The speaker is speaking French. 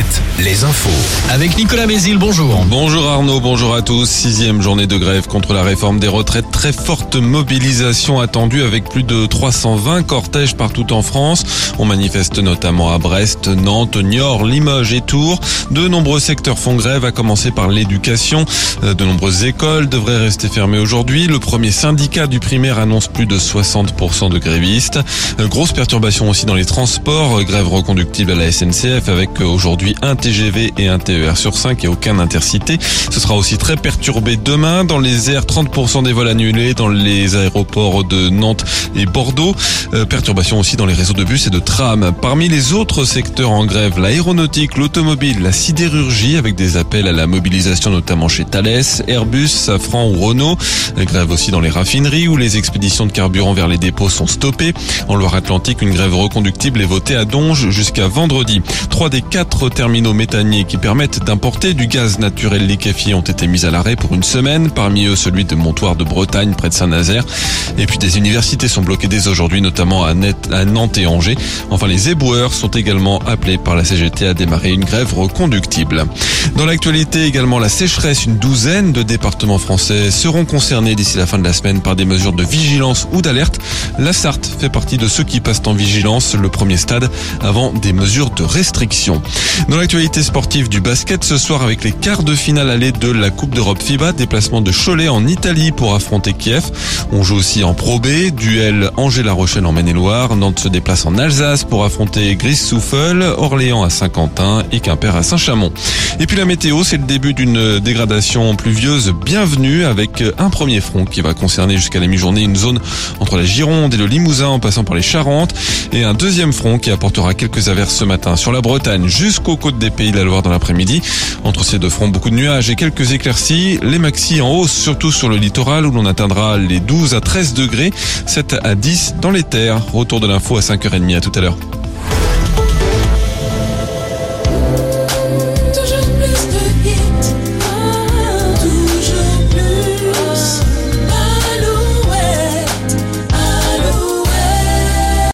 7, les infos. Avec Nicolas Mézil, bonjour. Bonjour Arnaud, bonjour à tous. Sixième journée de grève contre la réforme des retraites. Très forte mobilisation attendue avec plus de 320 cortèges partout en France. On manifeste notamment à Brest, Nantes, Niort, Limoges et Tours. De nombreux secteurs font grève, à commencer par l'éducation. Euh, de nombreuses écoles devraient rester fermées aujourd'hui. Le premier syndicat du primaire annonce plus de 60% de grévistes. Euh, grosse perturbation aussi dans les transports. Grève reconductible à la SNCF avec aujourd'hui un TGV et un TER sur 5 et aucun intercité. Ce sera aussi très perturbé demain dans les airs, 30% des vols annulés dans les aéroports de Nantes et Bordeaux. Euh, perturbation aussi dans les réseaux de bus et de trams. Parmi les autres secteurs en grève, l'aéronautique, l'automobile, la sidérurgie avec des appels à la mobilisation notamment chez Thales, Airbus, Safran ou Renault. Grève aussi dans les raffineries où les expéditions de carburant vers les dépôts sont stoppées. En Loire-Atlantique, une grève reconductible est votée à Donge jusqu'à vendredi. Trois des quatre terminaux méthaniers qui permettent d'importer du gaz naturel liquéfié ont été mis à l'arrêt pour une semaine. Parmi eux, celui de Montoire de Bretagne, près de Saint-Nazaire. Et puis des universités sont bloquées dès aujourd'hui, notamment à, Nantes et Angers. Enfin, les éboueurs sont également appelés par la CGT à démarrer une grève reconductible. Dans l'actualité également, la sécheresse, une douzaine de départements français seront concernés d'ici la fin de la semaine par des mesures de vigilance ou d'alerte. La Sarthe fait partie de ceux qui passent en vigilance, le premier stade avant des mesures de restriction. Dans l'actualité sportive du basket, ce soir avec les quarts de finale allée de la Coupe d'Europe FIBA, déplacement de Cholet en Italie pour affronter Kiev. On joue aussi en Pro B, duel Angers-La Rochelle en Maine-et-Loire. Nantes se déplace en Alsace pour affronter Gris-Souffel, Orléans à Saint-Quentin et Quimper à Saint-Chamond. Et puis la météo, c'est le début d'une dégradation pluvieuse bienvenue avec un premier front qui va concerner jusqu'à la mi-journée une zone entre la Gironde et le Limousin en passant par les Charentes et un deuxième front qui apportera quelques averses ce matin sur la Bretagne jusqu'aux côtes des Pays de la Loire dans l'après-midi. Entre ces deux fronts, beaucoup de nuages et quelques éclaircies. Les maxis en hausse, surtout sur le littoral où l'on atteindra les 12 à 13 degrés, 7 à 10 dans les terres. Retour de l'info à 5h30 à tout à l'heure.